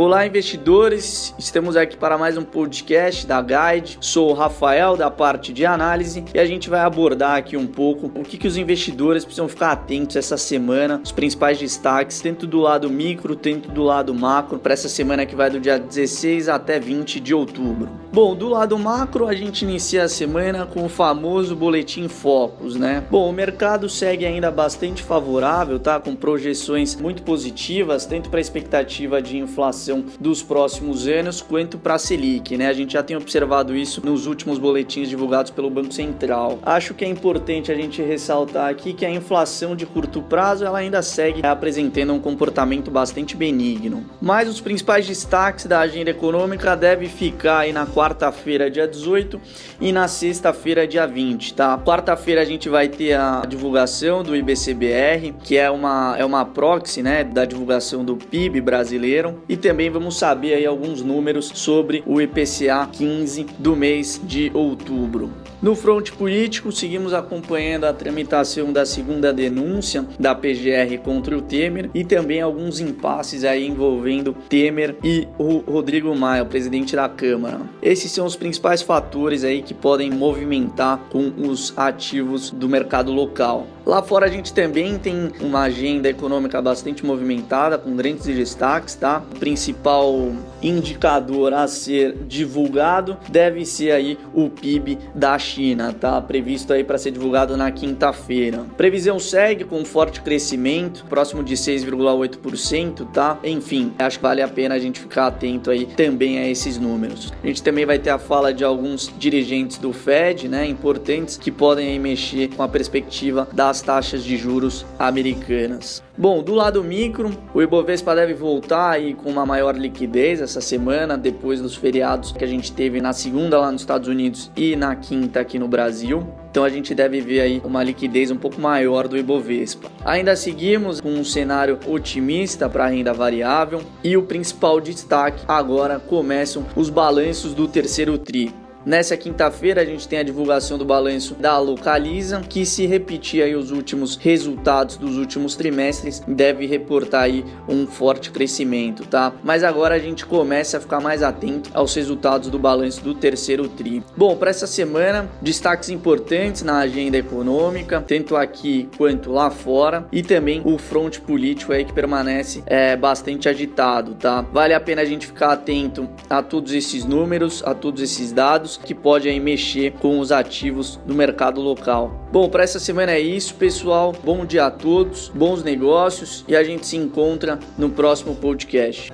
Olá, investidores! Estamos aqui para mais um podcast da Guide. Sou o Rafael, da parte de análise, e a gente vai abordar aqui um pouco o que, que os investidores precisam ficar atentos essa semana, os principais destaques, tanto do lado micro, tanto do lado macro, para essa semana que vai do dia 16 até 20 de outubro. Bom, do lado macro, a gente inicia a semana com o famoso boletim Focus, né? Bom, o mercado segue ainda bastante favorável, tá? Com projeções muito positivas, tanto para a expectativa de inflação dos próximos anos quanto para a Selic, né? A gente já tem observado isso nos últimos boletins divulgados pelo Banco Central. Acho que é importante a gente ressaltar aqui que a inflação de curto prazo ela ainda segue apresentando um comportamento bastante benigno. Mas os principais destaques da agenda econômica devem ficar aí na quarta-feira, dia 18 e na sexta-feira, dia 20, tá? Quarta-feira a gente vai ter a divulgação do IBCBR, que é uma é uma proxy, né, da divulgação do PIB brasileiro e também também vamos saber aí alguns números sobre o IPCA 15 do mês de outubro. No fronte político, seguimos acompanhando a tramitação da segunda denúncia da PGR contra o Temer e também alguns impasses aí envolvendo Temer e o Rodrigo Maia, o presidente da Câmara. Esses são os principais fatores aí que podem movimentar com os ativos do mercado local. Lá fora a gente também tem uma agenda econômica bastante movimentada, com grandes destaques, tá? O principal indicador a ser divulgado deve ser aí o PIB da China, tá previsto aí para ser divulgado na quinta-feira. Previsão segue com forte crescimento, próximo de 6,8%, tá? Enfim, acho que vale a pena a gente ficar atento aí também a esses números. A gente também vai ter a fala de alguns dirigentes do Fed, né, importantes que podem aí mexer com a perspectiva das taxas de juros americanas. Bom, do lado micro, o Ibovespa deve voltar aí com uma maior liquidez essa semana, depois dos feriados que a gente teve na segunda lá nos Estados Unidos e na quinta aqui no Brasil. Então a gente deve ver aí uma liquidez um pouco maior do Ibovespa. Ainda seguimos com um cenário otimista para a renda variável e o principal destaque agora começam os balanços do terceiro tri. Nessa quinta-feira a gente tem a divulgação do balanço da Localiza, que se repetir aí os últimos resultados dos últimos trimestres, deve reportar aí um forte crescimento, tá? Mas agora a gente começa a ficar mais atento aos resultados do balanço do terceiro tri. Bom, para essa semana, destaques importantes na agenda econômica, tanto aqui quanto lá fora, e também o fronte político aí que permanece é, bastante agitado, tá? Vale a pena a gente ficar atento a todos esses números, a todos esses dados que pode aí mexer com os ativos do mercado local. Bom, para essa semana é isso, pessoal. Bom dia a todos, bons negócios e a gente se encontra no próximo podcast.